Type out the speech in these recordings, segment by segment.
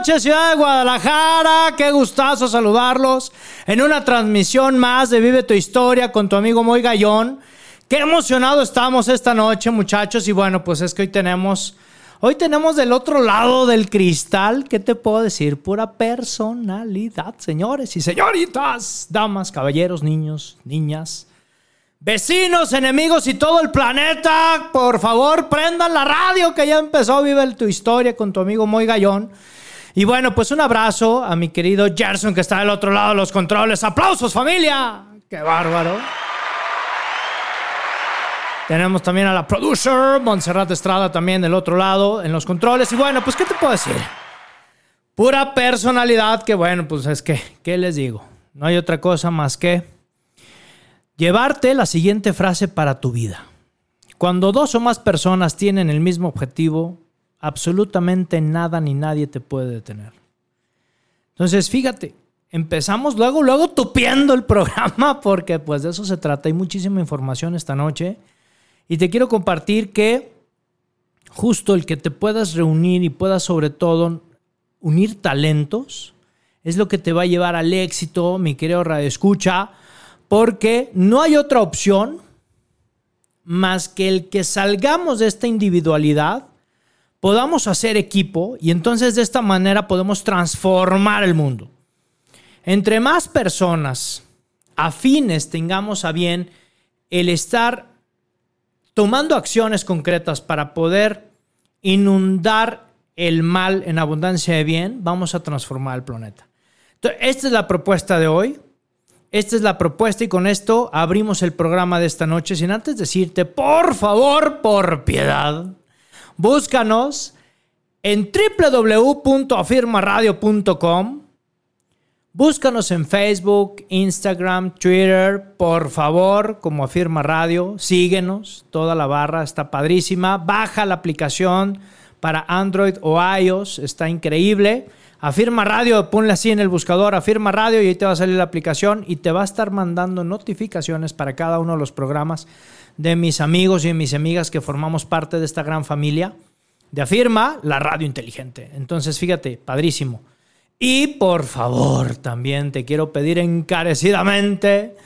Noches, ciudad de Guadalajara. Qué gustazo saludarlos en una transmisión más de Vive tu Historia con tu amigo Moy Gallón. Qué emocionado estamos esta noche, muchachos. Y bueno, pues es que hoy tenemos, hoy tenemos del otro lado del cristal, ¿qué te puedo decir? Pura personalidad, señores y señoritas, damas, caballeros, niños, niñas. Vecinos, enemigos y todo el planeta, por favor, prendan la radio que ya empezó Vive tu historia con tu amigo Moy Gallón. Y bueno, pues un abrazo a mi querido Gerson que está del otro lado de los controles. ¡Aplausos, familia! ¡Qué bárbaro! Tenemos también a la producer, Montserrat Estrada, también del otro lado, en los controles. Y bueno, pues, ¿qué te puedo decir? Pura personalidad que, bueno, pues es que, ¿qué les digo? No hay otra cosa más que Llevarte la siguiente frase para tu vida. Cuando dos o más personas tienen el mismo objetivo, absolutamente nada ni nadie te puede detener. Entonces, fíjate, empezamos luego, luego tupiendo el programa porque pues de eso se trata. Hay muchísima información esta noche y te quiero compartir que justo el que te puedas reunir y puedas sobre todo unir talentos es lo que te va a llevar al éxito, mi querido Radio Escucha porque no hay otra opción más que el que salgamos de esta individualidad, podamos hacer equipo y entonces de esta manera podemos transformar el mundo. Entre más personas afines tengamos a bien el estar tomando acciones concretas para poder inundar el mal en abundancia de bien, vamos a transformar el planeta. Esta es la propuesta de hoy. Esta es la propuesta y con esto abrimos el programa de esta noche. Sin antes decirte, por favor, por piedad, búscanos en www.afirmaradio.com. Búscanos en Facebook, Instagram, Twitter, por favor, como Afirma Radio. Síguenos, toda la barra está padrísima. Baja la aplicación para Android o iOS, está increíble. Afirma Radio, ponle así en el buscador, Afirma Radio y ahí te va a salir la aplicación y te va a estar mandando notificaciones para cada uno de los programas de mis amigos y de mis amigas que formamos parte de esta gran familia de Afirma, la radio inteligente. Entonces, fíjate, padrísimo. Y por favor, también te quiero pedir encarecidamente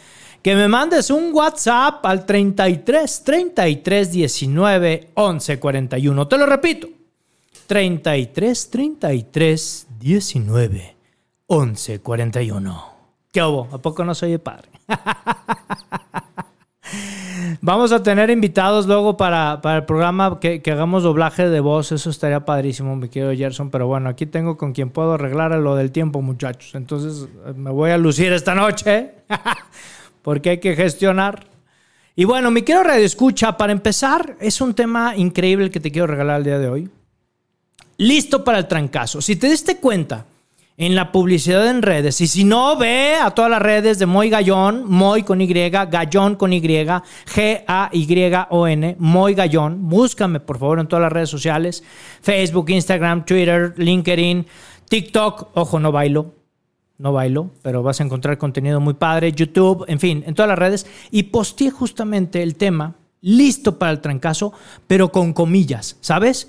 que me mandes un WhatsApp al 33 33 19 11 41. Te lo repito. 33 33 19 11 41. ¿Qué hubo? ¿A poco no soy padre? Vamos a tener invitados luego para, el programa que, hagamos doblaje de voz. Eso estaría padrísimo, mi querido Gerson. Pero bueno, aquí tengo con quien puedo arreglar lo del tiempo, muchachos. Entonces me voy a lucir esta noche porque hay que gestionar. Y bueno, mi querido Radio Escucha, para empezar, es un tema increíble que te quiero regalar el día de hoy listo para el trancazo. Si te diste cuenta en la publicidad en redes, y si no, ve a todas las redes de Moy Gallón, Moy con Y, Gallón con Y, G-A-Y-O-N, Moy Gallón. Búscame, por favor, en todas las redes sociales: Facebook, Instagram, Twitter, LinkedIn, TikTok. Ojo, no bailo. No bailo, pero vas a encontrar contenido muy padre, YouTube, en fin, en todas las redes. Y posteé justamente el tema, listo para el trancazo, pero con comillas, ¿sabes?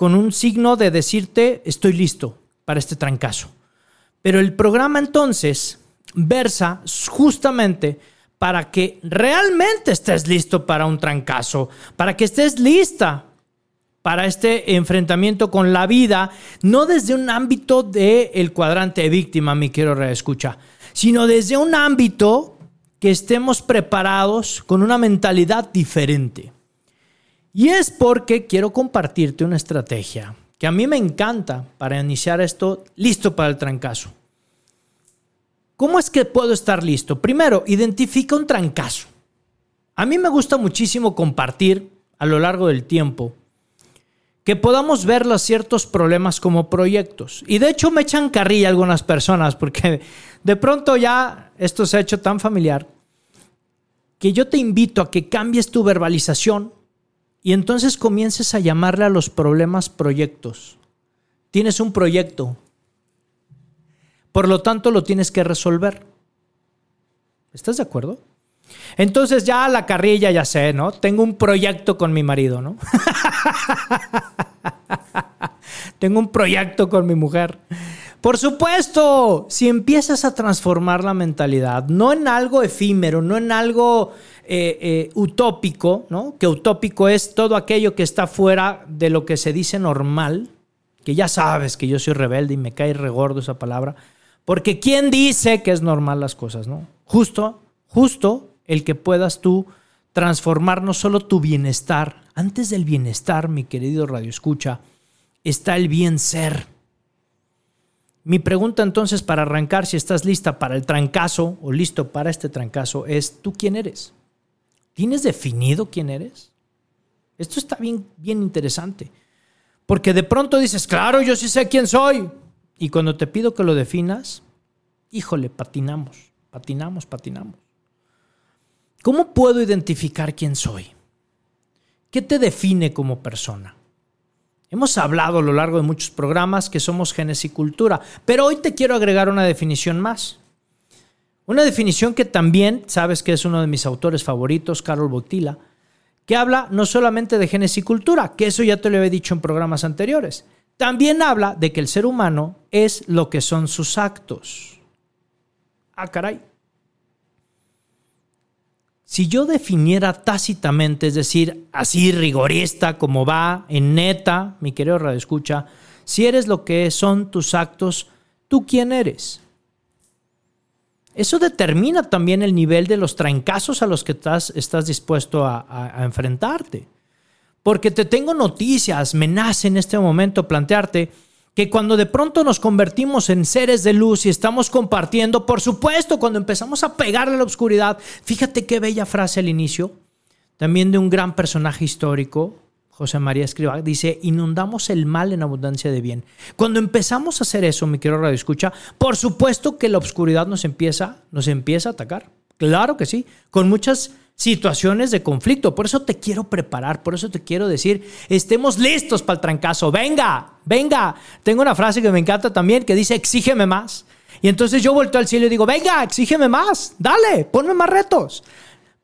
con un signo de decirte estoy listo para este trancazo. Pero el programa entonces versa justamente para que realmente estés listo para un trancazo, para que estés lista para este enfrentamiento con la vida, no desde un ámbito del el cuadrante de víctima, mi quiero reescucha, sino desde un ámbito que estemos preparados con una mentalidad diferente. Y es porque quiero compartirte una estrategia que a mí me encanta para iniciar esto listo para el trancazo. ¿Cómo es que puedo estar listo? Primero, identifica un trancazo. A mí me gusta muchísimo compartir a lo largo del tiempo que podamos ver los ciertos problemas como proyectos. Y de hecho me echan carrilla algunas personas porque de pronto ya esto se ha hecho tan familiar que yo te invito a que cambies tu verbalización y entonces comiences a llamarle a los problemas proyectos. Tienes un proyecto, por lo tanto lo tienes que resolver. ¿Estás de acuerdo? Entonces ya la carrilla ya sé, ¿no? Tengo un proyecto con mi marido, ¿no? Tengo un proyecto con mi mujer. Por supuesto, si empiezas a transformar la mentalidad, no en algo efímero, no en algo eh, eh, utópico, ¿no? Que utópico es todo aquello que está fuera de lo que se dice normal, que ya sabes que yo soy rebelde y me cae regordo esa palabra, porque ¿quién dice que es normal las cosas, no? Justo, justo el que puedas tú transformar no solo tu bienestar, antes del bienestar, mi querido Radio Escucha, está el bien ser. Mi pregunta entonces para arrancar, si estás lista para el trancazo o listo para este trancazo, es ¿tú quién eres? ¿Tienes definido quién eres? Esto está bien, bien interesante. Porque de pronto dices, claro, yo sí sé quién soy. Y cuando te pido que lo definas, híjole, patinamos, patinamos, patinamos. ¿Cómo puedo identificar quién soy? ¿Qué te define como persona? Hemos hablado a lo largo de muchos programas que somos genes y cultura, pero hoy te quiero agregar una definición más. Una definición que también sabes que es uno de mis autores favoritos, Carol Bottila, que habla no solamente de genes y cultura, que eso ya te lo había dicho en programas anteriores, también habla de que el ser humano es lo que son sus actos. Ah, caray. Si yo definiera tácitamente, es decir, así rigorista como va, en neta, mi querido Radio Escucha, si eres lo que son tus actos, ¿tú quién eres? Eso determina también el nivel de los trancazos a los que estás, dispuesto a, a enfrentarte. Porque te tengo noticias, me nace en este momento plantearte que cuando de pronto nos convertimos en seres de luz y estamos compartiendo, por supuesto, cuando empezamos a pegarle a la oscuridad, fíjate qué bella frase al inicio, también de un gran personaje histórico, José María Escribá, dice, inundamos el mal en abundancia de bien. Cuando empezamos a hacer eso, mi querido Radio Escucha, por supuesto que la oscuridad nos empieza, nos empieza a atacar. Claro que sí, con muchas situaciones de conflicto. Por eso te quiero preparar, por eso te quiero decir, estemos listos para el trancazo. Venga, venga. Tengo una frase que me encanta también que dice, exígeme más. Y entonces yo vuelto al cielo y digo, venga, exígeme más, dale, ponme más retos.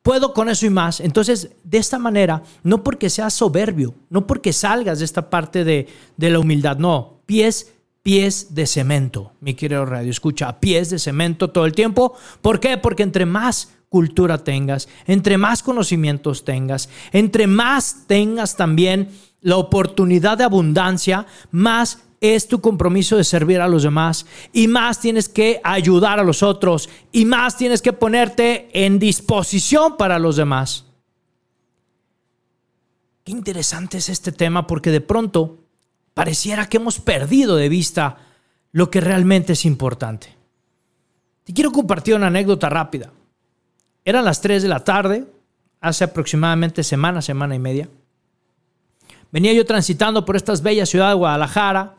Puedo con eso y más. Entonces, de esta manera, no porque seas soberbio, no porque salgas de esta parte de, de la humildad, no, pies pies de cemento, mi querido radio, escucha, pies de cemento todo el tiempo. ¿Por qué? Porque entre más cultura tengas, entre más conocimientos tengas, entre más tengas también la oportunidad de abundancia, más es tu compromiso de servir a los demás y más tienes que ayudar a los otros y más tienes que ponerte en disposición para los demás. Qué interesante es este tema porque de pronto pareciera que hemos perdido de vista lo que realmente es importante. Te quiero compartir una anécdota rápida. Eran las 3 de la tarde, hace aproximadamente semana, semana y media. Venía yo transitando por esta bella ciudad de Guadalajara,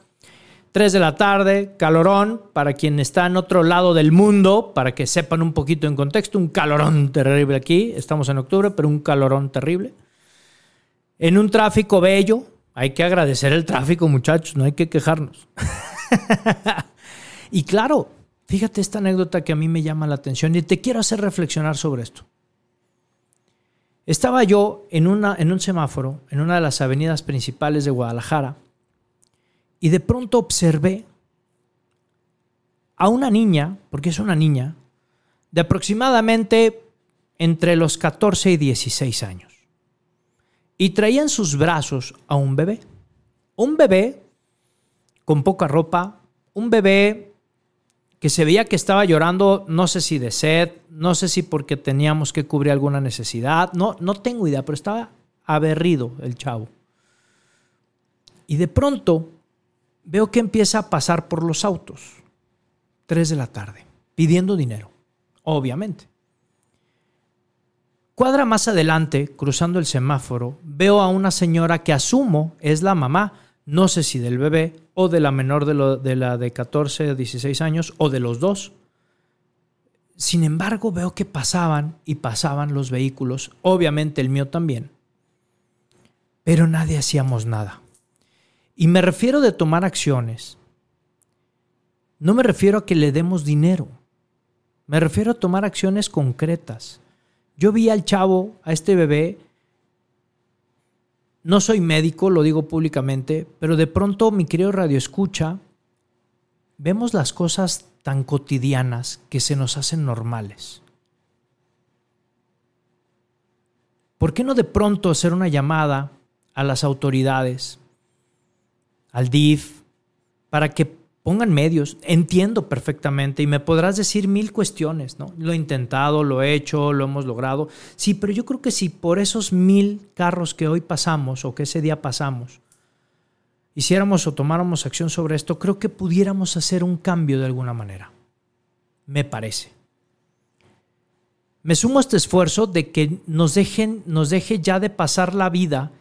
3 de la tarde, calorón, para quien está en otro lado del mundo, para que sepan un poquito en contexto, un calorón terrible aquí, estamos en octubre, pero un calorón terrible. En un tráfico bello, hay que agradecer el tráfico muchachos, no hay que quejarnos. y claro, Fíjate esta anécdota que a mí me llama la atención y te quiero hacer reflexionar sobre esto. Estaba yo en, una, en un semáforo, en una de las avenidas principales de Guadalajara, y de pronto observé a una niña, porque es una niña, de aproximadamente entre los 14 y 16 años. Y traía en sus brazos a un bebé. Un bebé con poca ropa, un bebé que se veía que estaba llorando, no sé si de sed, no sé si porque teníamos que cubrir alguna necesidad, no, no tengo idea, pero estaba aberrido el chavo. Y de pronto veo que empieza a pasar por los autos, tres de la tarde, pidiendo dinero, obviamente. Cuadra más adelante, cruzando el semáforo, veo a una señora que asumo es la mamá, no sé si del bebé o de la menor de, de la de 14 o 16 años o de los dos. Sin embargo, veo que pasaban y pasaban los vehículos, obviamente el mío también, pero nadie hacíamos nada. Y me refiero de tomar acciones. No me refiero a que le demos dinero. Me refiero a tomar acciones concretas. Yo vi al chavo, a este bebé, no soy médico, lo digo públicamente, pero de pronto mi querido radio escucha, vemos las cosas tan cotidianas que se nos hacen normales. ¿Por qué no de pronto hacer una llamada a las autoridades, al DIF, para que pongan medios. Entiendo perfectamente y me podrás decir mil cuestiones, ¿no? Lo he intentado, lo he hecho, lo hemos logrado. Sí, pero yo creo que si por esos mil carros que hoy pasamos o que ese día pasamos, hiciéramos o tomáramos acción sobre esto, creo que pudiéramos hacer un cambio de alguna manera. Me parece. Me sumo a este esfuerzo de que nos dejen, nos deje ya de pasar la vida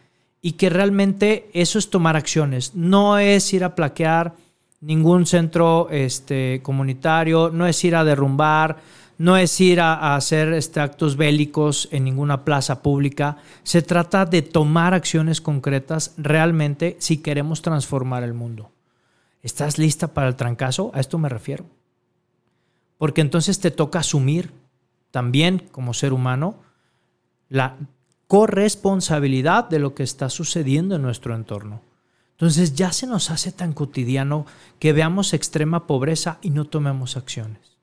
y que realmente eso es tomar acciones. No es ir a plaquear ningún centro este, comunitario, no es ir a derrumbar, no es ir a, hacer este, actos bélicos en ninguna plaza pública. Se trata de tomar acciones concretas realmente si queremos transformar el mundo. ¿Estás lista para el trancazo? A esto me refiero. Porque entonces te toca asumir también como ser humano la corresponsabilidad de lo que está sucediendo en nuestro entorno. Entonces ya se nos hace tan cotidiano que veamos extrema pobreza y no tomemos acciones.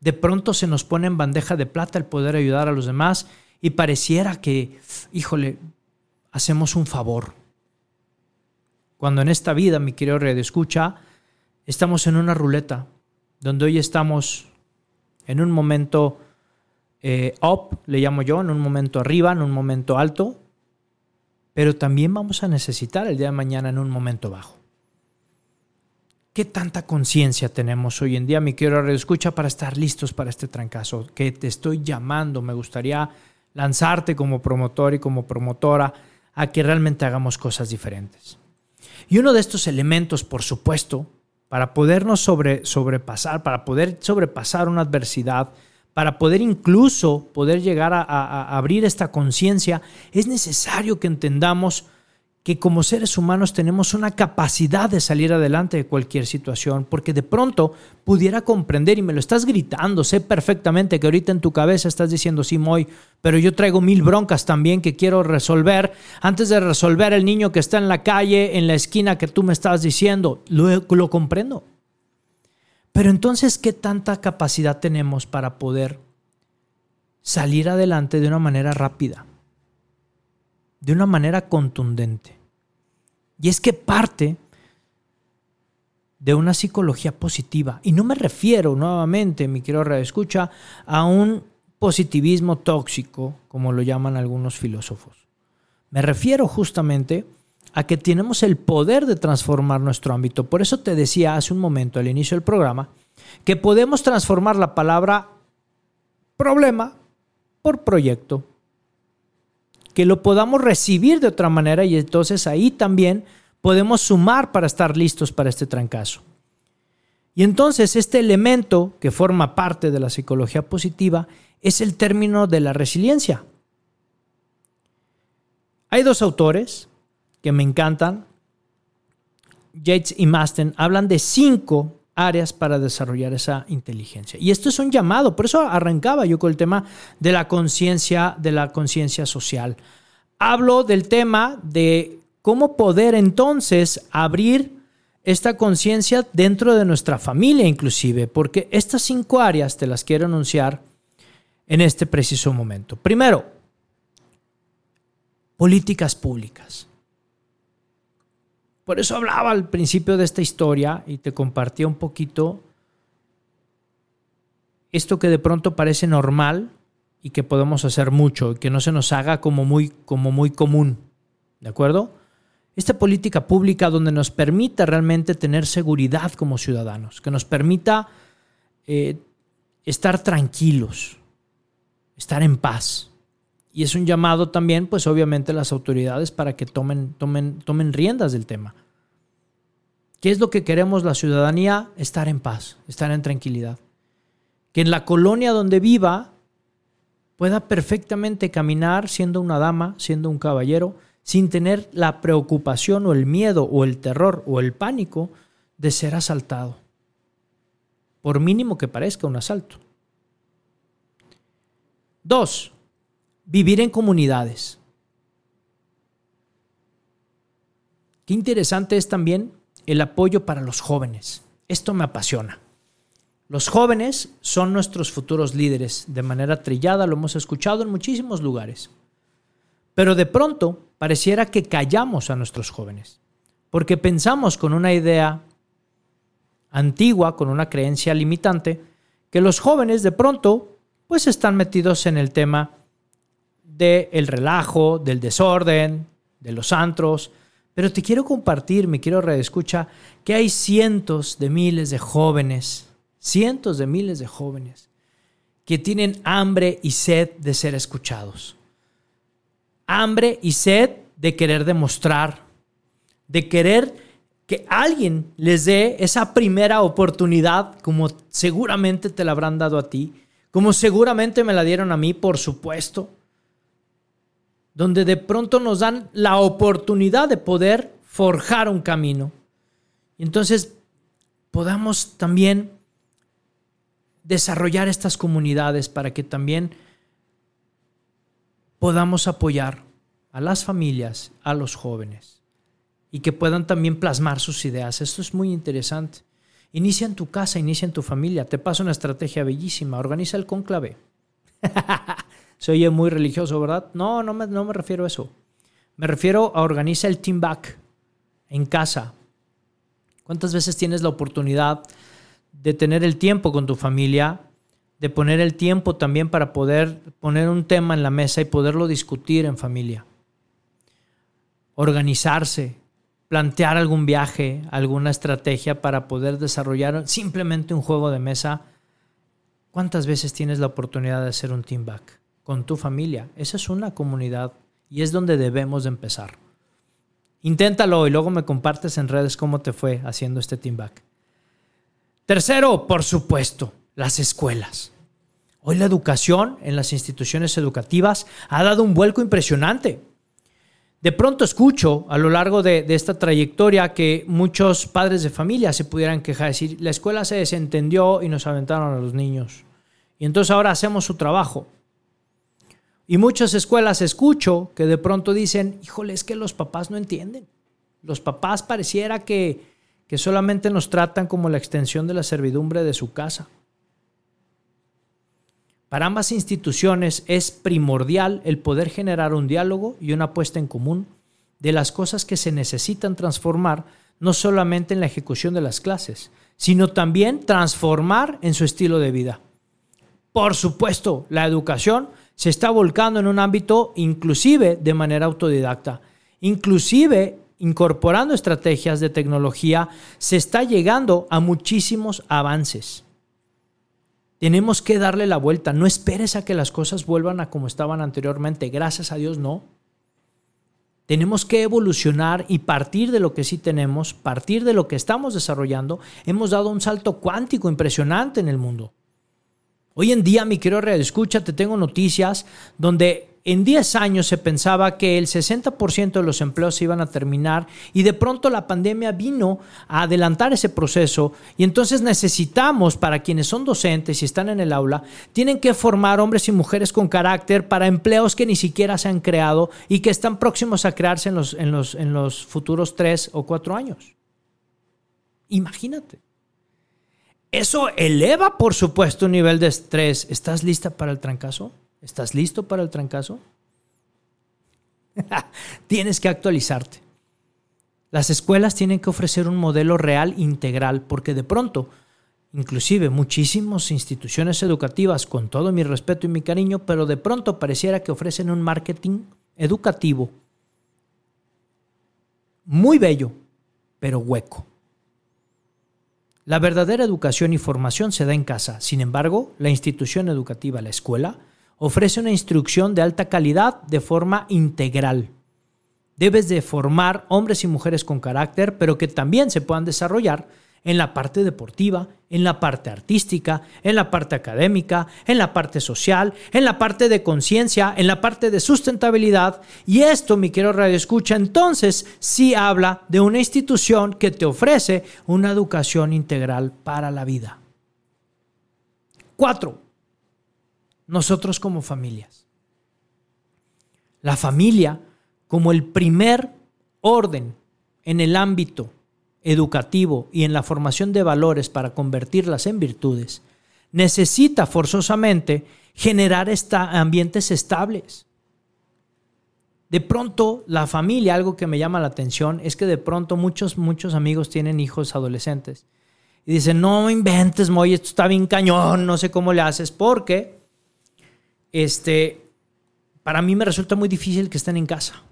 De pronto se nos pone en bandeja de plata el poder ayudar a los demás y pareciera que, híjole, hacemos un favor. Cuando en esta vida, mi querido Red Escucha, estamos en una ruleta, donde hoy estamos en un momento eh, up, le llamo yo, en un momento arriba, en un momento alto, pero también vamos a necesitar el día de mañana en un momento bajo. ¿Qué tanta conciencia tenemos hoy en día, mi querido escucha, para estar listos para este trancazo? Que te estoy llamando, me gustaría lanzarte como promotor y como promotora a que realmente hagamos cosas diferentes. Y uno de estos elementos, por supuesto, para podernos sobre, sobrepasar, para poder sobrepasar una adversidad, para poder incluso poder llegar a, abrir esta conciencia, es necesario que entendamos que como seres humanos tenemos una capacidad de salir adelante de cualquier situación, porque de pronto pudiera comprender, y me lo estás gritando, sé perfectamente que ahorita en tu cabeza estás diciendo, sí, Moy, pero yo traigo mil broncas también que quiero resolver, antes de resolver el niño que está en la calle, en la esquina que tú me estás diciendo, lo comprendo. Pero entonces, ¿qué tanta capacidad tenemos para poder salir adelante de una manera rápida? De una manera contundente. Y es que parte de una psicología positiva. Y no me refiero nuevamente, mi querido escucha, a un positivismo tóxico, como lo llaman algunos filósofos. Me refiero justamente a que tenemos el poder de transformar nuestro ámbito. Por eso te decía hace un momento, al inicio del programa, que podemos transformar la palabra problema por proyecto. Que lo podamos recibir de otra manera y entonces ahí también podemos sumar para estar listos para este trancazo. Y entonces este elemento que forma parte de la psicología positiva es el término de la resiliencia. Hay dos autores, que me encantan, Yates y Masten, hablan de cinco áreas para desarrollar esa inteligencia. Y esto es un llamado, por eso arrancaba yo con el tema de la conciencia, de la conciencia social. Hablo del tema de cómo poder entonces abrir esta conciencia dentro de nuestra familia inclusive, porque estas cinco áreas te las quiero anunciar en este preciso momento. Primero, políticas públicas. Por eso hablaba al principio de esta historia y te compartía un poquito esto que de pronto parece normal y que podemos hacer mucho y que no se nos haga como muy, como muy común. ¿De acuerdo? Esta política pública donde nos permita realmente tener seguridad como ciudadanos, que nos permita eh, estar tranquilos. estar en paz. Y es un llamado también, pues obviamente, a las autoridades para que tomen, tomen, tomen riendas del tema. ¿Qué es lo que queremos la ciudadanía? Estar en paz, estar en tranquilidad. Que en la colonia donde viva pueda perfectamente caminar siendo una dama, siendo un caballero, sin tener la preocupación o el miedo o el terror o el pánico de ser asaltado, por mínimo que parezca un asalto. Dos, vivir en comunidades. Qué interesante es también el apoyo para los jóvenes. Esto me apasiona. Los jóvenes son nuestros futuros líderes. De manera trillada lo hemos escuchado en muchísimos lugares. Pero de pronto pareciera que callamos a nuestros jóvenes, porque pensamos con una idea antigua, con una creencia limitante, que los jóvenes de pronto pues están metidos en el tema del relajo, del desorden, de los antros, pero te quiero compartir, me quiero reescucha, que hay cientos de miles de jóvenes, cientos de miles de jóvenes que tienen hambre y sed de ser escuchados. Hambre y sed de querer demostrar, de querer que alguien les dé esa primera oportunidad, como seguramente te la habrán dado a ti, como seguramente me la dieron a mí, por supuesto donde de pronto nos dan la oportunidad de poder forjar un camino. Y entonces podamos también desarrollar estas comunidades para que también podamos apoyar a las familias, a los jóvenes y que puedan también plasmar sus ideas. Esto es muy interesante. Inicia en tu casa, inicia en tu familia. Te paso una estrategia bellísima. Organiza el conclave. se oye muy religioso, ¿verdad? No, no me, no me refiero a eso. Me refiero a organizar el team back en casa. ¿Cuántas veces tienes la oportunidad de tener el tiempo con tu familia, de poner el tiempo también para poder poner un tema en la mesa y poderlo discutir en familia? Organizarse, plantear algún viaje, alguna estrategia para poder desarrollar simplemente un juego de mesa. ¿Cuántas veces tienes la oportunidad de hacer un team back? Con tu familia. Esa es una comunidad y es donde debemos de empezar. Inténtalo y luego me compartes en redes cómo te fue haciendo este team back. Tercero, por supuesto, las escuelas. Hoy la educación en las instituciones educativas ha dado un vuelco impresionante. De pronto escucho a lo largo de, de, esta trayectoria que muchos padres de familia se pudieran quejar, decir, la escuela se desentendió y nos aventaron a los niños. Y entonces ahora hacemos su trabajo. Y muchas escuelas escucho que de pronto dicen, híjole, es que los papás no entienden. Los papás pareciera que, que solamente nos tratan como la extensión de la servidumbre de su casa. Para ambas instituciones es primordial el poder generar un diálogo y una puesta en común de las cosas que se necesitan transformar, no solamente en la ejecución de las clases, sino también transformar en su estilo de vida. Por supuesto, la educación se está volcando en un ámbito inclusive de manera autodidacta, inclusive incorporando estrategias de tecnología, se está llegando a muchísimos avances. Tenemos que darle la vuelta, no esperes a que las cosas vuelvan a como estaban anteriormente, gracias a Dios no. Tenemos que evolucionar y partir de lo que sí tenemos, partir de lo que estamos desarrollando. Hemos dado un salto cuántico impresionante en el mundo. Hoy en día, mi querido Radio Escucha, te tengo noticias donde en 10 años se pensaba que el 60% de los empleos se iban a terminar y de pronto la pandemia vino a adelantar ese proceso y entonces necesitamos para quienes son docentes y están en el aula, tienen que formar hombres y mujeres con carácter para empleos que ni siquiera se han creado y que están próximos a crearse en los, en los, en los futuros 3 o 4 años. Imagínate. Eso eleva, por supuesto, un nivel de estrés. ¿Estás lista para el trancazo? ¿Estás listo para el trancazo? Tienes que actualizarte. Las escuelas tienen que ofrecer un modelo real integral porque de pronto, inclusive muchísimas instituciones educativas, con todo mi respeto y mi cariño, pero de pronto pareciera que ofrecen un marketing educativo muy bello, pero hueco. La verdadera educación y formación se da en casa. Sin embargo, la institución educativa, la escuela, ofrece una instrucción de alta calidad de forma integral. Debes de formar hombres y mujeres con carácter, pero que también se puedan desarrollar en la parte deportiva, en la parte artística, en la parte académica, en la parte social, en la parte de conciencia, en la parte de sustentabilidad. Y esto, mi querido Radio Escucha, entonces sí habla de una institución que te ofrece una educación integral para la vida. Cuatro, nosotros como familias. La familia como el primer orden en el ámbito educativo y en la formación de valores para convertirlas en virtudes, necesita forzosamente generar ambientes estables. De pronto, la familia, algo que me llama la atención, es que de pronto muchos, muchos amigos tienen hijos adolescentes y dicen, no inventes, Moy, esto está bien cañón, no sé cómo le haces, porque este, para mí me resulta muy difícil que estén en casa.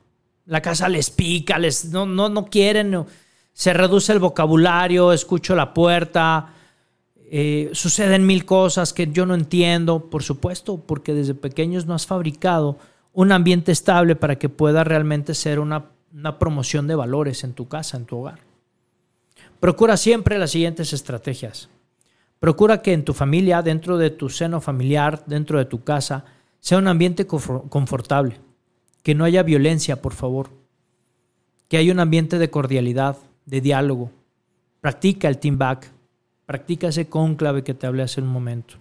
La casa les pica, les, no, no, no quieren. Se reduce el vocabulario, escucho la puerta, eh, suceden mil cosas que yo no entiendo, por supuesto, porque desde pequeños no has fabricado un ambiente estable para que pueda realmente ser una, una promoción de valores en tu casa, en tu hogar. Procura siempre las siguientes estrategias. Procura que en tu familia, dentro de tu seno familiar, dentro de tu casa, sea un ambiente confortable, que no haya violencia, por favor, que haya un ambiente de cordialidad, de diálogo. Practica el team back. Practica ese cónclave que te hablé hace un momento.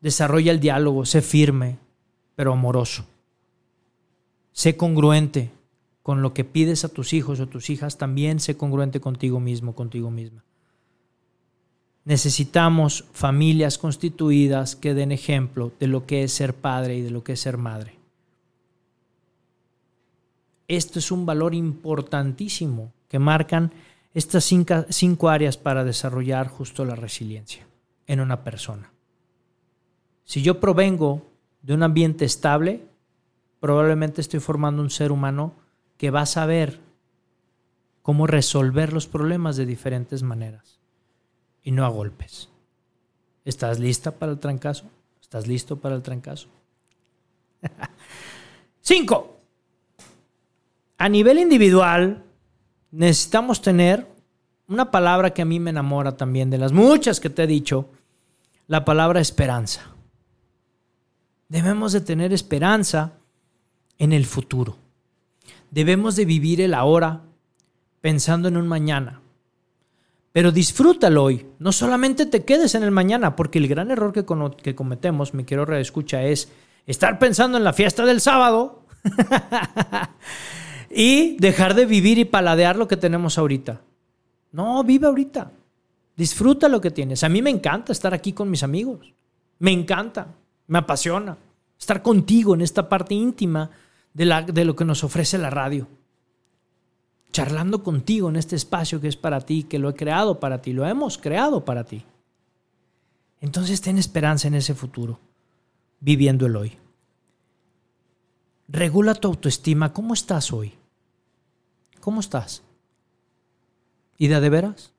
Desarrolla el diálogo. Sé firme, pero amoroso. Sé congruente con lo que pides a tus hijos o tus hijas. También sé congruente contigo mismo, contigo misma. Necesitamos familias constituidas que den ejemplo de lo que es ser padre y de lo que es ser madre. Esto es un valor importantísimo que marcan estas cinco, áreas para desarrollar justo la resiliencia en una persona. Si yo provengo de un ambiente estable, probablemente estoy formando un ser humano que va a saber cómo resolver los problemas de diferentes maneras y no a golpes. ¿Estás lista para el trancazo? ¿Estás listo para el trancazo? Cinco. A nivel individual, necesitamos tener una palabra que a mí me enamora también, de las muchas que te he dicho, la palabra esperanza. Debemos de tener esperanza en el futuro. Debemos de vivir el ahora pensando en un mañana. Pero disfrútalo hoy. No solamente te quedes en el mañana, porque el gran error que, que cometemos, me quiero reescucha, es estar pensando en la fiesta del sábado y dejar de vivir y paladear lo que tenemos ahorita. No, vive ahorita. Disfruta lo que tienes. A mí me encanta estar aquí con mis amigos. Me encanta, me apasiona estar contigo en esta parte íntima de, la, de lo que nos ofrece la radio. Charlando contigo en este espacio que es para ti, que lo he creado para ti, lo hemos creado para ti. Entonces ten esperanza en ese futuro, viviendo el hoy. Regula tu autoestima. ¿Cómo estás hoy? ¿Cómo estás? ¿Y de, de veras?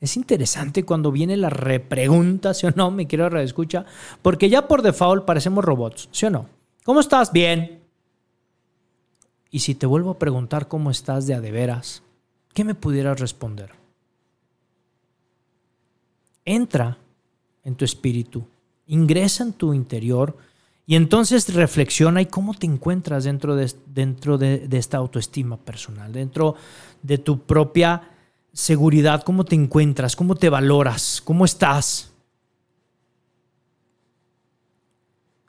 Es interesante cuando viene la repregunta, ¿sí o no? Me quiero reescucha, porque ya por default parecemos robots, ¿sí o no? ¿Cómo estás? Bien. Y si te vuelvo a preguntar cómo estás de a de veras, ¿qué me pudieras responder? Entra en tu espíritu, ingresa en tu interior y entonces reflexiona y cómo te encuentras dentro, de, dentro de, esta autoestima personal, dentro de tu propia seguridad, cómo te encuentras, cómo te valoras, cómo estás.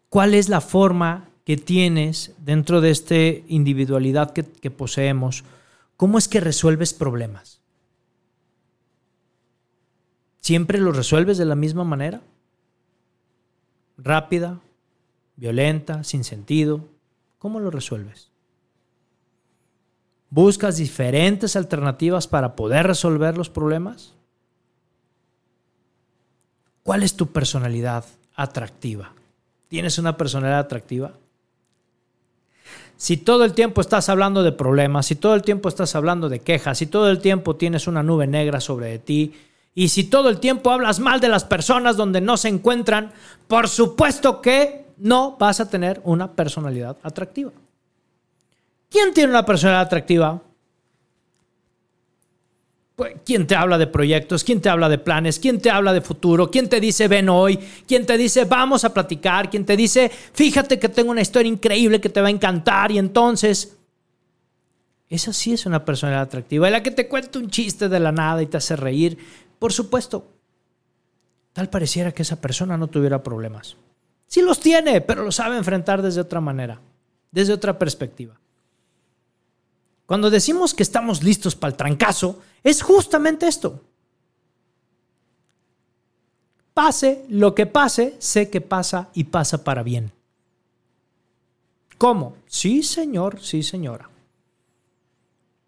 ¿Cuál es la forma que tienes dentro de esta individualidad que, que poseemos? ¿Cómo es que resuelves problemas? ¿Siempre los resuelves de la misma manera? ¿Rápida? Violenta, sin sentido, ¿cómo lo resuelves? ¿Buscas diferentes alternativas para poder resolver los problemas? ¿Cuál es tu personalidad atractiva? ¿Tienes una personalidad atractiva? Si todo el tiempo estás hablando de problemas, si todo el tiempo estás hablando de quejas, si todo el tiempo tienes una nube negra sobre ti Y si todo el tiempo hablas mal de las personas donde no se encuentran, por supuesto que no vas a tener una personalidad atractiva. ¿Quién tiene una personalidad atractiva? Pues, ¿Quién te habla de proyectos? ¿Quién te habla de planes? ¿Quién te habla de futuro? ¿Quién te dice ven hoy? ¿Quién te dice vamos a platicar? ¿Quién te dice fíjate que tengo una historia increíble que te va a encantar? Y entonces, esa sí es una personalidad atractiva. Y la que te cuenta un chiste de la nada y te hace reír, por supuesto, tal pareciera que esa persona no tuviera problemas. Sí los tiene, pero lo sabe enfrentar desde otra manera, desde otra perspectiva. Cuando decimos que estamos listos para el trancazo, es justamente esto. Pase lo que pase, sé que pasa y pasa para bien. ¿Cómo? Sí, señor, sí, señora.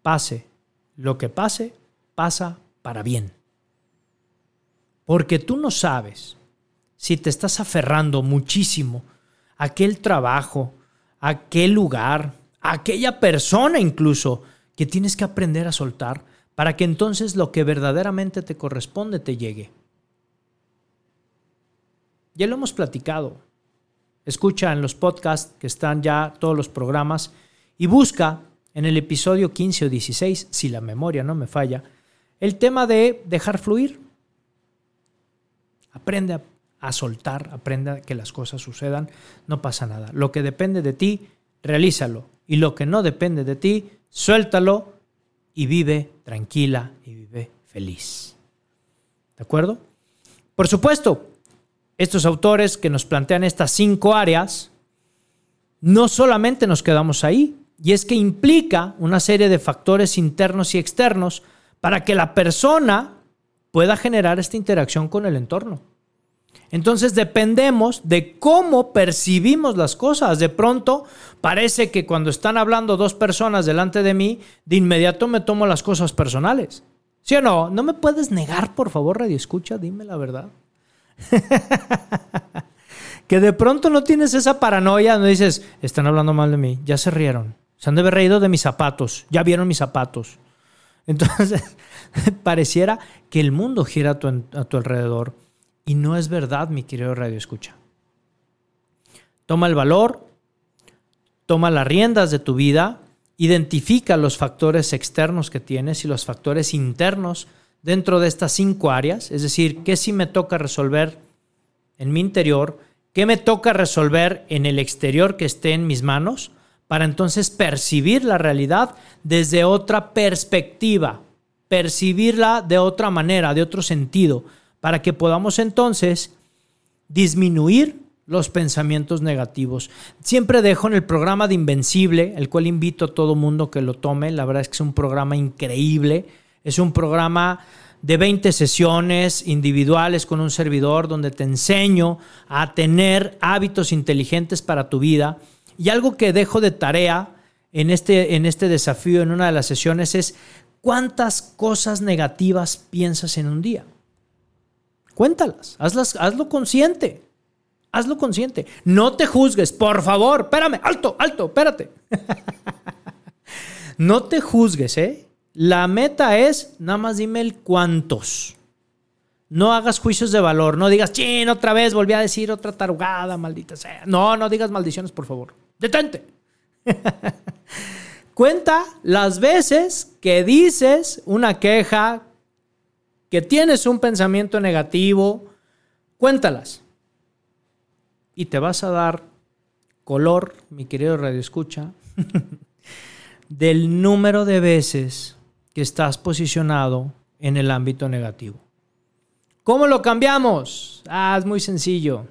Pase lo que pase, pasa para bien. Porque tú no sabes si te estás aferrando muchísimo a aquel trabajo, a aquel lugar, aquella persona incluso que tienes que aprender a soltar para que entonces lo que verdaderamente te corresponde te llegue. Ya lo hemos platicado. Escucha en los podcasts que están ya todos los programas y busca en el episodio 15 o 16, si la memoria no me falla, el tema de dejar fluir. Aprende a, a soltar, aprende a que las cosas sucedan, no pasa nada. Lo que depende de ti, realízalo y lo que no depende de ti, suéltalo y vive tranquila y vive feliz. ¿De acuerdo? Por supuesto, estos autores que nos plantean estas cinco áreas, no solamente nos quedamos ahí, y es que implica una serie de factores internos y externos para que la persona pueda generar esta interacción con el entorno. Entonces dependemos de cómo percibimos las cosas. De pronto parece que cuando están hablando dos personas delante de mí, de inmediato me tomo las cosas personales. ¿Sí o no? No me puedes negar, por favor, Radio Escucha, dime la verdad. que de pronto no tienes esa paranoia, no dices, están hablando mal de mí, ya se rieron, se han de haber reído de mis zapatos, ya vieron mis zapatos. Entonces, pareciera que el mundo gira a tu, a tu alrededor y no es verdad, mi querido Radio Escucha. Toma el valor, toma las riendas de tu vida, identifica los factores externos que tienes y los factores internos dentro de estas cinco áreas, es decir, qué sí me toca resolver en mi interior, qué me toca resolver en el exterior que esté en mis manos, para entonces percibir la realidad desde otra perspectiva, percibirla de otra manera, de otro sentido para que podamos entonces disminuir los pensamientos negativos. Siempre dejo en el programa de Invencible, el cual invito a todo mundo que lo tome. La verdad es que es un programa increíble. Es un programa de 20 sesiones individuales con un servidor donde te enseño a tener hábitos inteligentes para tu vida. Y algo que dejo de tarea en este, en este desafío, en una de las sesiones, es cuántas cosas negativas piensas en un día. Cuéntalas, hazlas, hazlo consciente. Hazlo consciente. No te juzgues, por favor. Espérame, alto, alto, espérate. no te juzgues, ¿eh? La meta es, nada más dime el cuántos. No hagas juicios de valor. No digas, chin, otra vez volví a decir otra tarugada, maldita sea. No, no digas maldiciones, por favor. Detente. Cuenta las veces que dices una queja, que tienes un pensamiento negativo, cuéntalas. Y te vas a dar color, mi querido Radio Escucha, del número de veces que estás posicionado en el ámbito negativo. ¿Cómo lo cambiamos? Ah, es muy sencillo.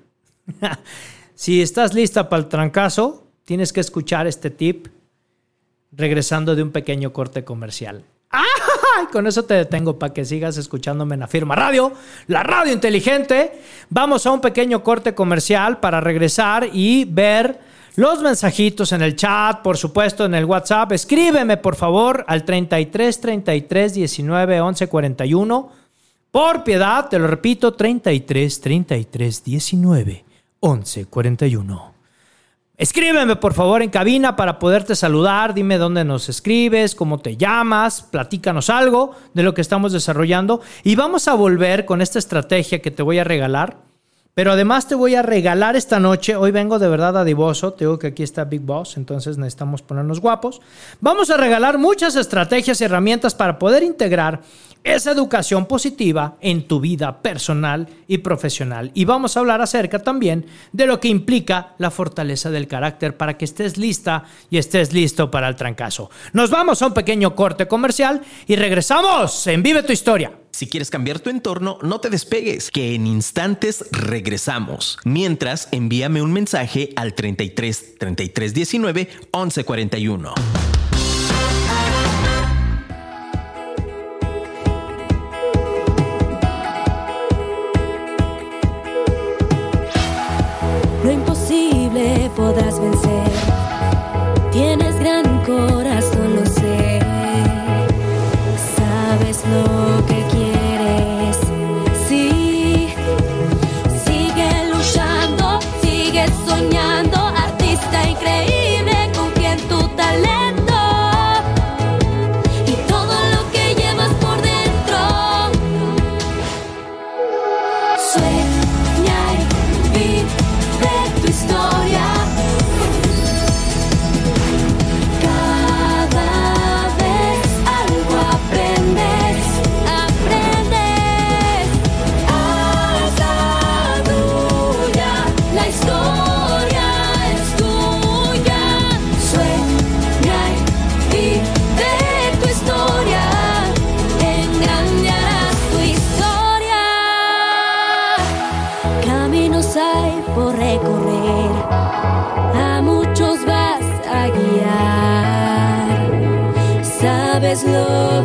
si estás lista para el trancazo, tienes que escuchar este tip regresando de un pequeño corte comercial. Con eso te detengo para que sigas escuchándome en la firma radio, la radio inteligente. Vamos a un pequeño corte comercial para regresar y ver los mensajitos en el chat, por supuesto, en el WhatsApp. Escríbeme, por favor, al 33 33 19 11 41. Por piedad, te lo repito, 33 33 19 11 41 Escríbeme por favor en cabina para poderte saludar, dime dónde nos escribes, cómo te llamas, platícanos algo de lo que estamos desarrollando. Y vamos a volver con esta estrategia que te voy a regalar. Pero además te voy a regalar esta noche, hoy vengo de verdad adivoso, te digo que aquí está Big Boss, entonces necesitamos ponernos guapos. Vamos a regalar muchas estrategias y herramientas para poder integrar esa educación positiva en tu vida personal y profesional. Y vamos a hablar acerca también de lo que implica la fortaleza del carácter para que estés lista y estés listo para el trancazo. Nos vamos a un pequeño corte comercial y regresamos en Vive tu historia. Si quieres cambiar tu entorno, no te despegues, que en instantes regresamos. Mientras, envíame un mensaje al 33 33 19 11 41. Sabes lo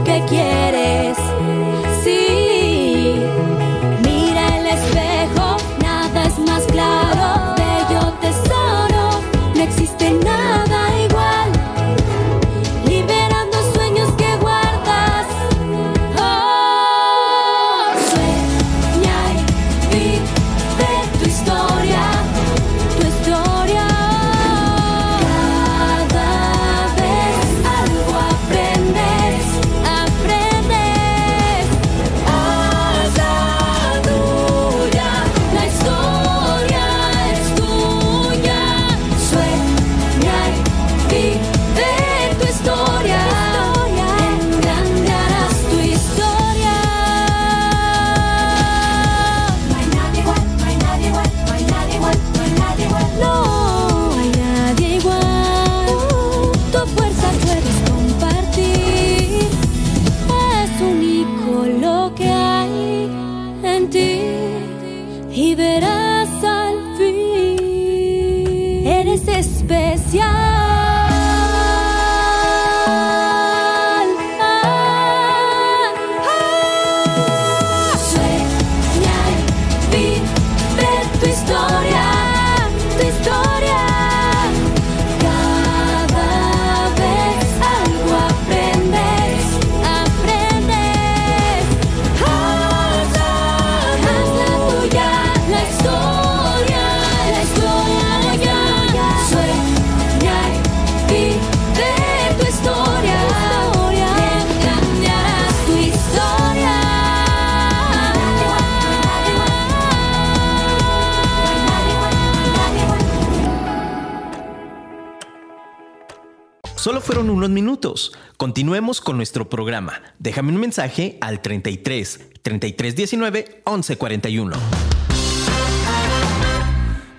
unos minutos. Continuemos con nuestro programa. Déjame un mensaje al 33 33 19 11 41.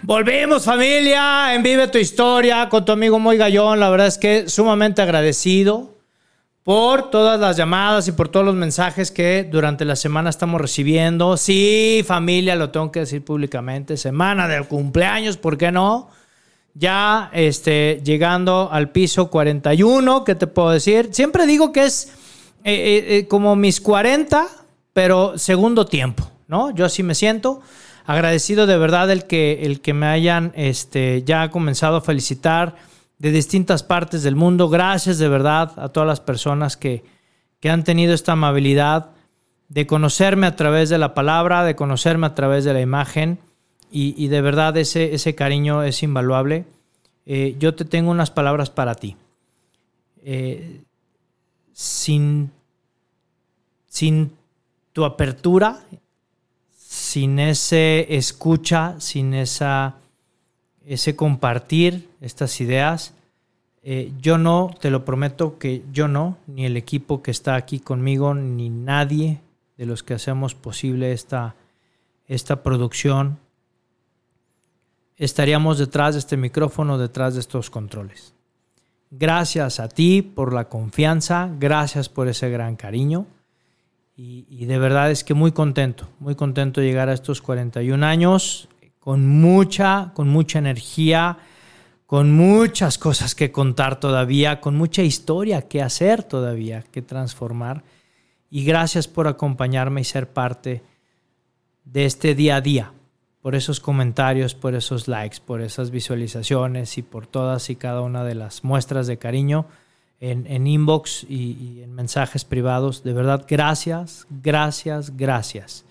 Volvimos familia en Vive tu historia con tu amigo Muy Gallón. La verdad es que sumamente agradecido por todas las llamadas y por todos los mensajes que durante la semana estamos recibiendo. Sí, familia, lo tengo que decir públicamente. Semana del cumpleaños, ¿por qué no? Ya este, llegando al piso 41, ¿qué te puedo decir? Siempre digo que es eh, eh, eh, como mis 40, pero segundo tiempo, ¿no? Yo así me siento agradecido de verdad el que, el que me hayan este, ya comenzado a felicitar de distintas partes del mundo. Gracias de verdad a todas las personas que, que han tenido esta amabilidad de conocerme a través de la palabra, de conocerme a través de la imagen y, de verdad ese, ese cariño es invaluable. eh, yo te tengo unas palabras para ti. Eh, sin, sin tu apertura, sin ese escucha, sin esa, ese compartir estas ideas, eh, yo no, te lo prometo que yo no, ni el equipo que está aquí conmigo, ni nadie de los que hacemos posible esta, esta producción, estaríamos detrás de este micrófono, detrás de estos controles. Gracias a ti por la confianza, gracias por ese gran cariño. Y, de verdad es que muy contento, muy contento de llegar a estos 41 años con mucha, con mucha energía, con muchas cosas que contar todavía, con mucha historia que hacer todavía, que transformar. Y gracias por acompañarme y ser parte de este día a día, por esos comentarios, por esos likes, por esas visualizaciones y por todas y cada una de las muestras de cariño en, inbox y, en mensajes privados. De verdad, gracias, gracias, gracias.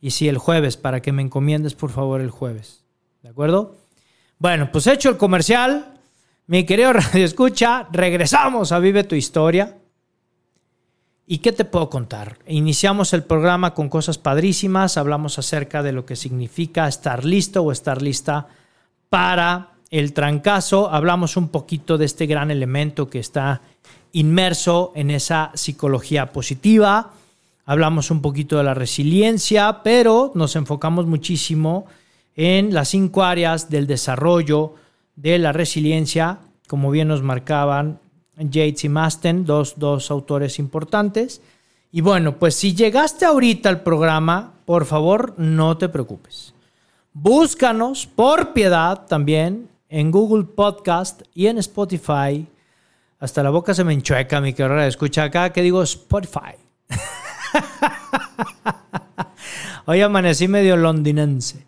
Y si el jueves, para que me encomiendes por favor el jueves. ¿De acuerdo? Bueno, pues hecho el comercial, mi querido Radio Escucha, regresamos a Vive tu Historia. ¿Y qué te puedo contar? Iniciamos el programa con cosas padrísimas, hablamos acerca de lo que significa estar listo o estar lista para el trancazo, hablamos un poquito de este gran elemento que está inmerso en esa psicología positiva, hablamos un poquito de la resiliencia, pero nos enfocamos muchísimo en las cinco áreas del desarrollo de la resiliencia, como bien nos marcaban Yates y Masten, dos, dos autores importantes. Y bueno, pues si llegaste ahorita al programa, por favor no te preocupes. Búscanos por piedad también en Google Podcast y en Spotify. Hasta la boca se me enchueca mi carrera. Escucha acá que digo Spotify. Hoy amanecí medio londinense.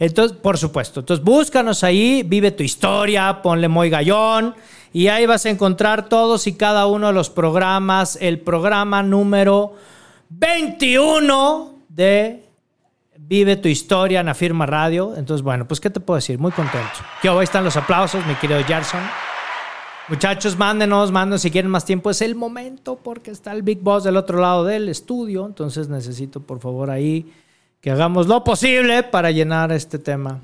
Entonces, por supuesto, entonces búscanos ahí, vive tu historia, ponle muy gallón y ahí vas a encontrar todos y cada uno de los programas, el programa número 21 de Vive tu historia en Afirma Radio. Entonces, bueno, pues, ¿qué te puedo decir? Muy contento. Que ahí están los aplausos, mi querido Gerson. Muchachos, mándenos, mándenos si quieren más tiempo. Es el momento porque está el Big Boss del otro lado del estudio. Entonces, necesito, por favor, ahí que hagamos lo posible para llenar este tema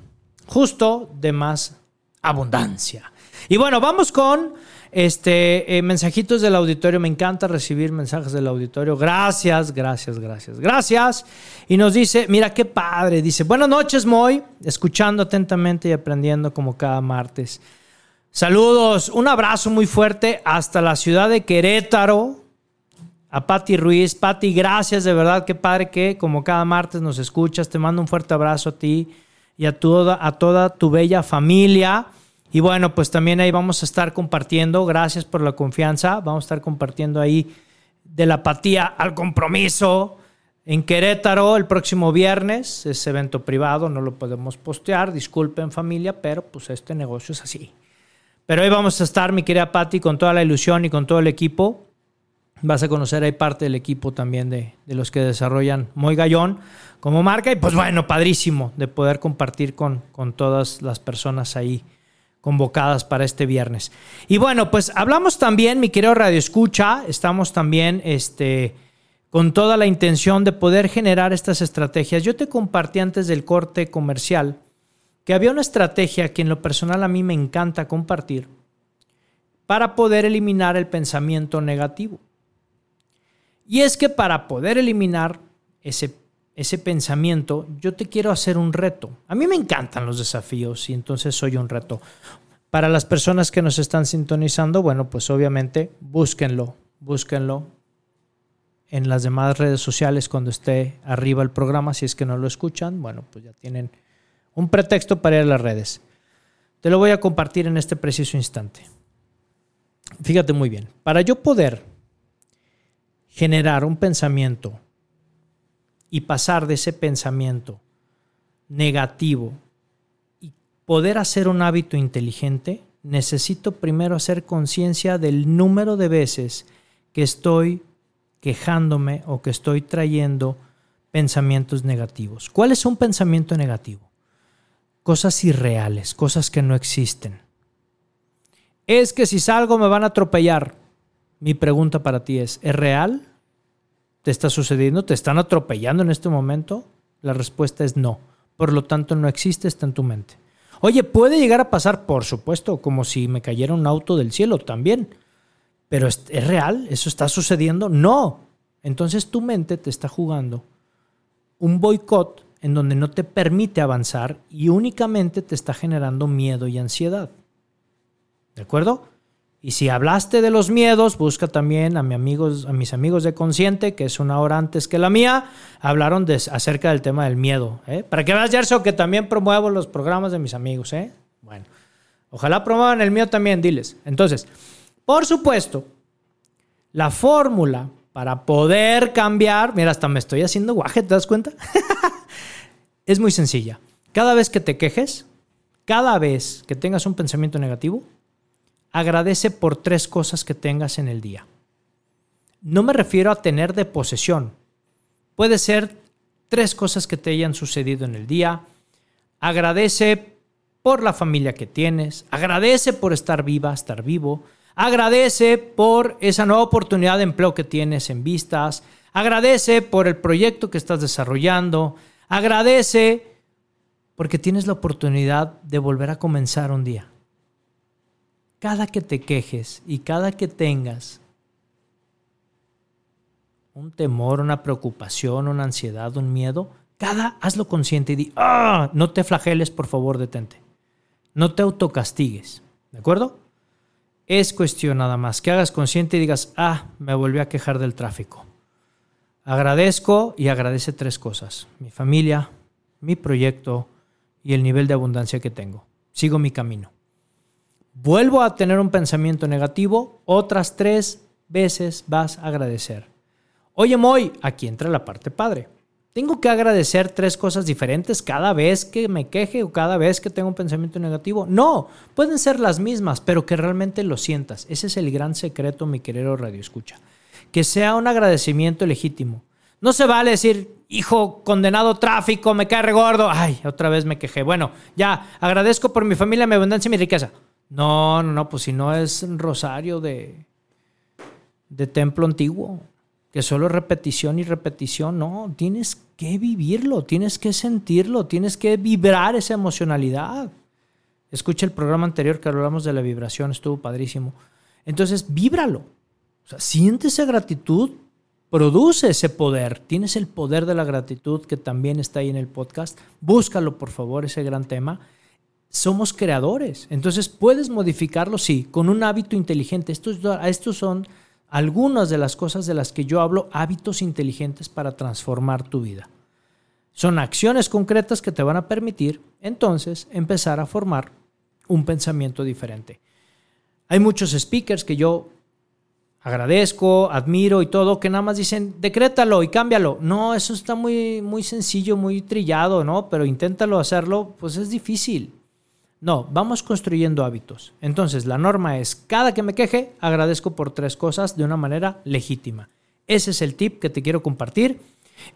justo de más abundancia. Y bueno, vamos con este, eh, mensajitos del auditorio. Me encanta recibir mensajes del auditorio. Gracias, gracias, gracias, gracias. Y nos dice, mira qué padre. Dice, buenas noches, Moy. Escuchando atentamente y aprendiendo como cada martes. Saludos, un abrazo muy fuerte hasta la ciudad de Querétaro. A Patti Ruiz. Patti, gracias de verdad. Qué padre que como cada martes nos escuchas. Te mando un fuerte abrazo a ti y a toda, a toda tu bella familia. Y bueno, pues también ahí vamos a estar compartiendo, gracias por la confianza, vamos a estar compartiendo ahí de la apatía al compromiso en Querétaro el próximo viernes, ese evento privado, no lo podemos postear, disculpen familia, pero pues este negocio es así. Pero ahí vamos a estar, mi querida Patti, con toda la ilusión y con todo el equipo. Vas a conocer ahí parte del equipo también de, de los que desarrollan Muy Gallón como marca. Y pues bueno, padrísimo de poder compartir con, con todas las personas ahí convocadas para este viernes. Y bueno, pues hablamos también, mi querido Radio Escucha, estamos también este, con toda la intención de poder generar estas estrategias. Yo te compartí antes del corte comercial que había una estrategia que en lo personal a mí me encanta compartir para poder eliminar el pensamiento negativo. Y es que para poder eliminar ese ese pensamiento, yo te quiero hacer un reto. A mí me encantan los desafíos y entonces soy un reto. Para las personas que nos están sintonizando, bueno, pues obviamente búsquenlo, búsquenlo en las demás redes sociales cuando esté arriba el programa, si es que no lo escuchan, bueno, pues ya tienen un pretexto para ir a las redes. Te lo voy a compartir en este preciso instante. Fíjate muy bien, para yo poder generar un pensamiento y pasar de ese pensamiento negativo y poder hacer un hábito inteligente, necesito primero hacer conciencia del número de veces que estoy quejándome o que estoy trayendo pensamientos negativos. ¿Cuál es un pensamiento negativo? Cosas irreales, cosas que no existen. Es que si salgo me van a atropellar. Mi pregunta para ti es, ¿es real? ¿Te está sucediendo? ¿Te están atropellando en este momento? La respuesta es no. Por lo tanto, no existe, está en tu mente. Oye, puede llegar a pasar, por supuesto, como si me cayera un auto del cielo también. Pero ¿es, ¿es real? ¿Eso está sucediendo? No. Entonces tu mente te está jugando un boicot en donde no te permite avanzar y únicamente te está generando miedo y ansiedad. ¿De acuerdo? Y si hablaste de los miedos, busca también a, mi amigos, a mis amigos de Consciente, que es una hora antes que la mía, hablaron de, acerca del tema del miedo. ¿eh? Para que veas, Gerson, que también promuevo los programas de mis amigos. ¿eh? Bueno, ojalá promuevan el mío también, diles. Entonces, por supuesto, la fórmula para poder cambiar, mira, hasta me estoy haciendo guaje, ¿te das cuenta? es muy sencilla. Cada vez que te quejes, cada vez que tengas un pensamiento negativo, agradece por tres cosas que tengas en el día. No me refiero a tener de posesión. Puede ser tres cosas que te hayan sucedido en el día. Agradece por la familia que tienes. Agradece por estar viva, estar vivo. Agradece por esa nueva oportunidad de empleo que tienes en vistas. Agradece por el proyecto que estás desarrollando. Agradece porque tienes la oportunidad de volver a comenzar un día. Cada que te quejes y cada que tengas un temor, una preocupación, una ansiedad, un miedo, cada hazlo consciente y di, ah, no te flageles, por favor, detente. No te autocastigues, ¿de acuerdo? Es cuestión nada más que hagas consciente y digas, ah, me volví a quejar del tráfico. Agradezco y agradece tres cosas. Mi familia, mi proyecto y el nivel de abundancia que tengo. Sigo mi camino. Vuelvo a tener un pensamiento negativo, otras tres veces vas a agradecer. Oye, Moy, aquí entra la parte padre. Tengo que agradecer tres cosas diferentes cada vez que me queje o cada vez que tengo un pensamiento negativo. No, pueden ser las mismas, pero que realmente lo sientas. Ese es el gran secreto, mi querido Radio Escucha. Que sea un agradecimiento legítimo. No se vale decir, hijo, condenado tráfico, me cae regordo. Ay, otra vez me quejé. Bueno, ya, agradezco por mi familia, mi abundancia y mi riqueza. No, no, no, pues si no es rosario de, de templo antiguo que solo repetición y repetición, no, tienes que vivirlo, tienes que sentirlo, tienes que vibrar esa emocionalidad. Escucha el programa anterior que hablamos de la vibración, estuvo padrísimo. Entonces, víbralo. Siente esa gratitud, produce ese poder. Tienes el poder de la gratitud que también está ahí en el podcast. Búscalo, por favor, ese gran tema. Somos creadores. Entonces, puedes modificarlo, sí, con un hábito inteligente. Estos, estos son algunas de las cosas de las que yo hablo, hábitos inteligentes para transformar tu vida. Son acciones concretas que te van a permitir entonces empezar a formar un pensamiento diferente. Hay muchos speakers que yo agradezco, admiro y todo, que nada más dicen, decrétalo y cámbialo. No, eso está muy, muy sencillo, muy trillado, ¿no? Pero inténtalo hacerlo, pues es difícil. No, vamos construyendo hábitos. Entonces, la norma es, cada que me queje, agradezco por tres cosas de una manera legítima. Ese es el tip que te quiero compartir.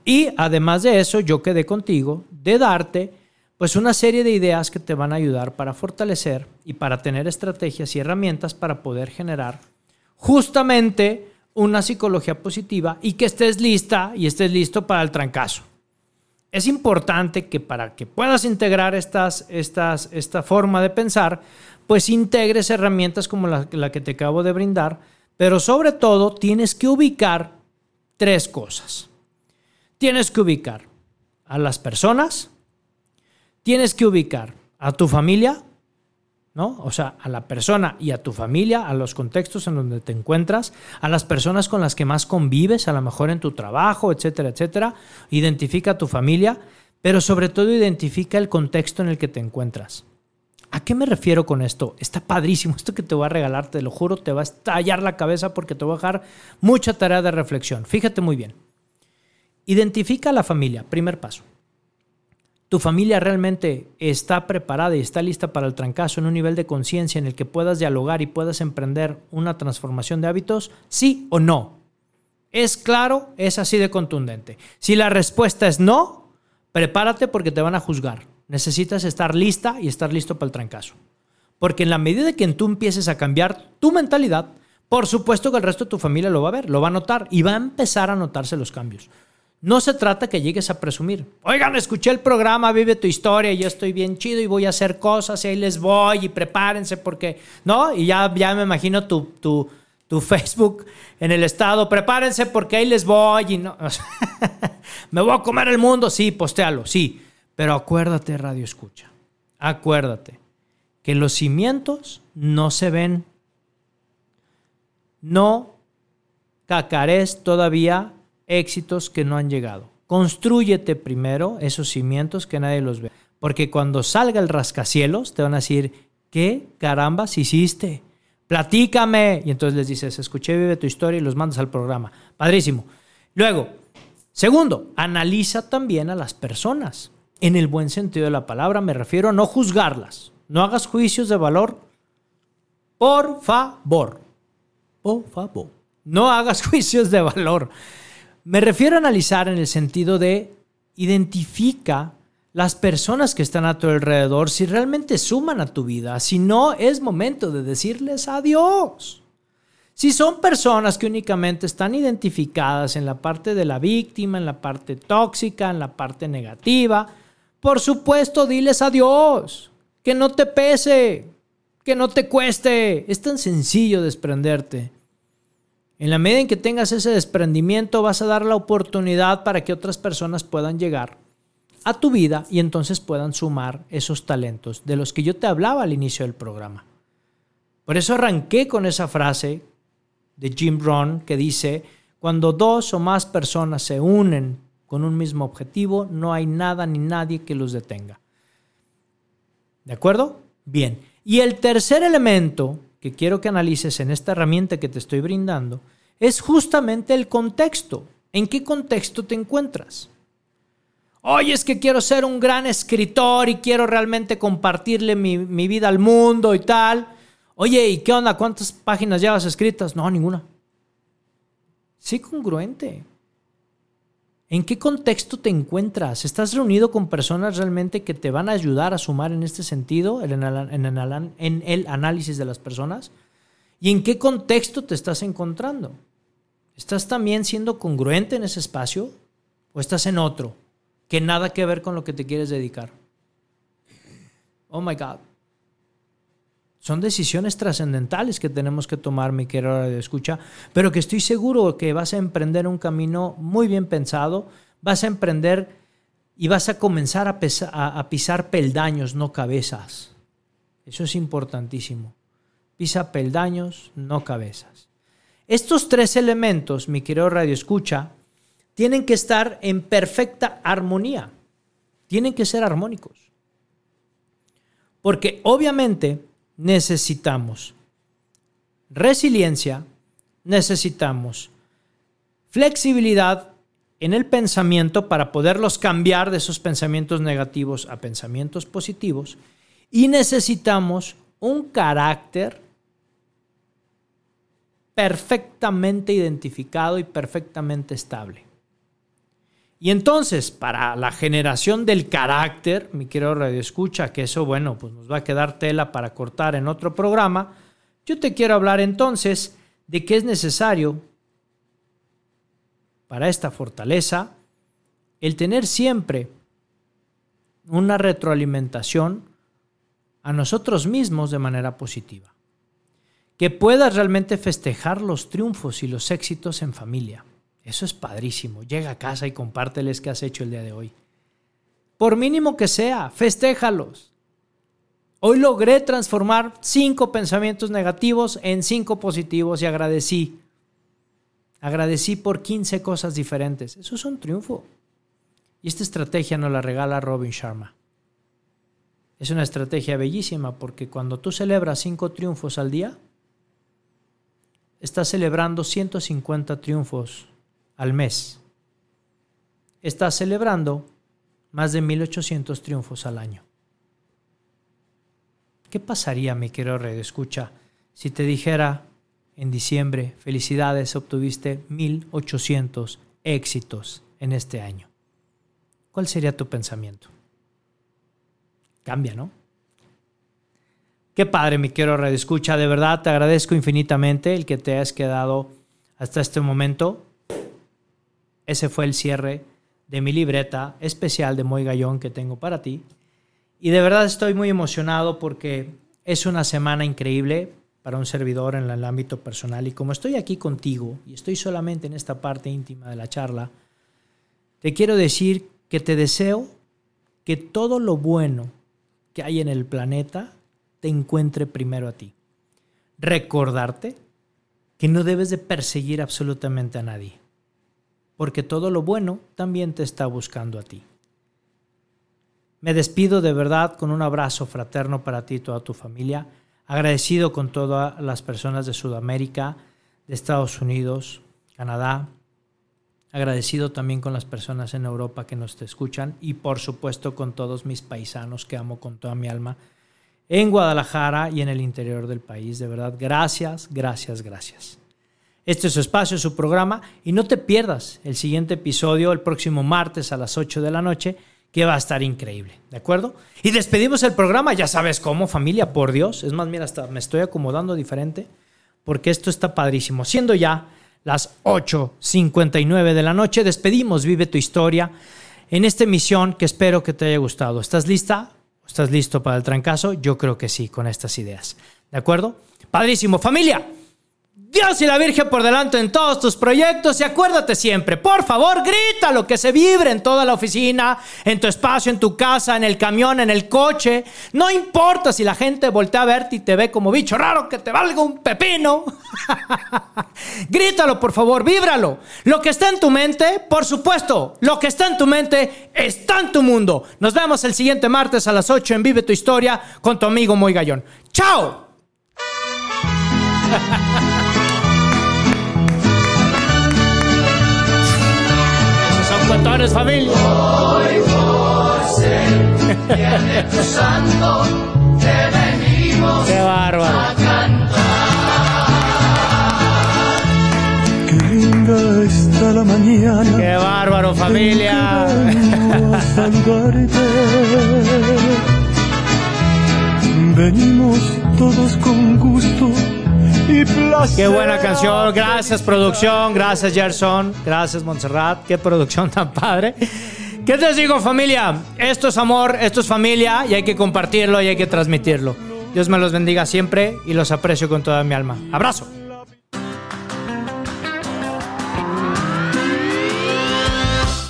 Y además de eso, yo quedé contigo de darte pues una serie de ideas que te van a ayudar para fortalecer y para tener estrategias y herramientas para poder generar justamente una psicología positiva y que estés lista y estés listo para el trancazo es importante que para que puedas integrar estas, estas, esta forma de pensar, pues integres herramientas como la, la que te acabo de brindar, pero sobre todo tienes que ubicar tres cosas. Tienes que ubicar a las personas, tienes que ubicar a tu familia, O sea, a la persona y a tu familia, a los contextos en donde te encuentras, a las personas con las que más convives, a lo mejor en tu trabajo, etcétera, etcétera. Identifica a tu familia, pero sobre todo identifica el contexto en el que te encuentras. ¿A qué me refiero con esto? Está padrísimo. Esto que te voy a regalar, te lo juro, te va a estallar la cabeza porque te voy a dejar mucha tarea de reflexión. Fíjate muy bien. Identifica a la familia, primer paso tu familia realmente está preparada y está lista para el trancazo en un nivel de conciencia en el que puedas dialogar y puedas emprender una transformación de hábitos? ¿Sí o no? ¿Es claro? Es así de contundente. Si la respuesta es no, prepárate porque te van a juzgar. Necesitas estar lista y estar listo para el trancazo. Porque en la medida que tú empieces a cambiar tu mentalidad, por supuesto que el resto de tu familia lo va a ver, lo va a notar y va a empezar a notarse los cambios. No se trata que llegues a presumir. Oigan, escuché el programa, vive tu historia, yo estoy bien chido y voy a hacer cosas y ahí les voy y prepárense porque, ¿no? Y ya, ya me imagino tu, tu, tu Facebook en el estado, prepárense porque ahí les voy y no. me voy a comer el mundo, sí, postéalo, sí. Pero acuérdate, Radio Escucha, acuérdate que los cimientos no se ven. No cacares todavía éxitos que no han llegado. Construyete primero esos cimientos que nadie los ve. Porque cuando salga el rascacielos, te van a decir, ¿qué carambas hiciste? Platícame. Y entonces les dices, escuché, vive tu historia y los mandas al programa. Padrísimo. Luego, segundo, analiza también a las personas. En el buen sentido de la palabra, me refiero a no juzgarlas. No hagas juicios de valor. Por favor. Por favor. No hagas juicios de valor. Me refiero a analizar en el sentido de identifica las personas que están a tu alrededor si realmente suman a tu vida. Si no, es momento de decirles adiós. Si son personas que únicamente están identificadas en la parte de la víctima, en la parte tóxica, en la parte negativa, por supuesto, diles adiós. Que no te pese, que no te cueste. Es tan sencillo desprenderte. En la medida en que tengas ese desprendimiento, vas a dar la oportunidad para que otras personas puedan llegar a tu vida y entonces puedan sumar esos talentos de los que yo te hablaba al inicio del programa. Por eso arranqué con esa frase de Jim Rohn que dice, cuando dos o más personas se unen con un mismo objetivo, no hay nada ni nadie que los detenga. ¿De acuerdo? Bien. Y el tercer elemento que quiero que analices en esta herramienta que te estoy brindando es justamente el contexto. ¿En qué contexto te encuentras? Oye, es que quiero ser un gran escritor y quiero realmente compartirle mi, mi vida al mundo y tal. Oye, ¿y qué onda? ¿Cuántas páginas llevas escritas? No, ninguna. Sí, congruente. ¿En qué contexto te encuentras? ¿Estás reunido con personas realmente que te van a ayudar a sumar en este sentido, en el, análisis de las personas? ¿Y en qué contexto te estás encontrando? ¿Estás también siendo congruente en ese espacio o estás en otro que nada que ver con lo que te quieres dedicar? Oh my God. Son decisiones trascendentales que tenemos que tomar, mi querido de escucha, pero que estoy seguro que vas a emprender un camino muy bien pensado, vas a emprender y vas a comenzar a, a pisar peldaños, no cabezas. Eso es importantísimo. Pisa peldaños, no cabezas. Estos tres elementos, mi querido Radio Escucha, tienen que estar en perfecta armonía. Tienen que ser armónicos. Porque obviamente necesitamos resiliencia, necesitamos flexibilidad en el pensamiento para poderlos cambiar de esos pensamientos negativos a pensamientos positivos y necesitamos un carácter perfectamente identificado y perfectamente estable. Y entonces, para la generación del carácter, mi querido Radio Escucha, que eso, bueno, pues nos va a quedar tela para cortar en otro programa, yo te quiero hablar entonces de qué es necesario para esta fortaleza el tener siempre una retroalimentación a nosotros mismos de manera positiva. Que puedas realmente festejar los triunfos y los éxitos en familia eso es padrísimo. Llega a casa y compárteles qué has hecho el día de hoy. Por mínimo que sea, festéjalos. Hoy logré transformar cinco pensamientos negativos en cinco positivos y agradecí. Agradecí por 15 cosas diferentes. Eso es un triunfo. Y esta estrategia nos la regala Robin Sharma. Es una estrategia bellísima porque cuando tú celebras cinco triunfos al día, estás celebrando 150 triunfos al mes. Está celebrando más de 1800 triunfos al año. ¿Qué pasaría, mi querido Red Escucha, si te dijera en diciembre, felicidades, obtuviste 1800 éxitos en este año? ¿Cuál sería tu pensamiento? Cambia, ¿no? Qué padre, mi quiero redescucha. De verdad, te agradezco infinitamente el que te hayas quedado hasta este momento. Ese fue el cierre de mi libreta especial de Moy Gallón que tengo para ti. Y de verdad estoy muy emocionado porque es una semana increíble para un servidor en el ámbito personal. Y como estoy aquí contigo y estoy solamente en esta parte íntima de la charla, te quiero decir que te deseo que todo lo bueno que hay en el planeta te encuentre primero a ti. Recordarte que no debes de perseguir absolutamente a nadie, porque todo lo bueno también te está buscando a ti. Me despido de verdad con un abrazo fraterno para ti y toda tu familia, agradecido con todas las personas de Sudamérica, de Estados Unidos, Canadá, agradecido también con las personas en Europa que nos te escuchan y por supuesto con todos mis paisanos que amo con toda mi alma en Guadalajara y en el interior del país. De verdad, gracias, gracias, gracias. Este es su espacio, su programa y no te pierdas el siguiente episodio el próximo martes a las 8 de la noche que va a estar increíble, ¿de acuerdo? Y despedimos el programa, ya sabes cómo, familia, por Dios. Es más, mira, hasta me estoy acomodando diferente porque esto está padrísimo. Siendo ya las 8.59 de la noche, despedimos Vive tu historia en esta emisión que espero que te haya gustado. ¿Estás lista? ¿Estás listo para el trancazo? Yo creo que sí, con estas ideas. ¿De acuerdo? Padrísimo. Familia, Dios y la Virgen por delante en todos tus proyectos y acuérdate siempre, por favor, grita lo que se vibre en toda la oficina, en tu espacio, en tu casa, en el camión, en el coche. No importa si la gente voltea a verte y te ve como bicho raro, que te valga un pepino. Grítalo, por favor, víbralo. Lo que está en tu mente, por supuesto, lo que está en tu mente está en tu mundo. Nos vemos el siguiente martes a las 8 en Vive tu Historia con tu amigo Muy Gallón. ¡Chao! Esos son cuentones, familia. Qué bárbaro. Qué linda está la mañana. Qué bárbaro, familia. A saludarte. Venimos todos con gusto y placer. Qué buena canción. Gracias, producción. Gracias, Gerson. Gracias, Montserrat. Qué producción tan padre. ¿Qué te digo, familia? Esto es amor, esto es familia y hay que compartirlo y hay que transmitirlo. Dios me los bendiga siempre y los aprecio con toda mi alma. Abrazo.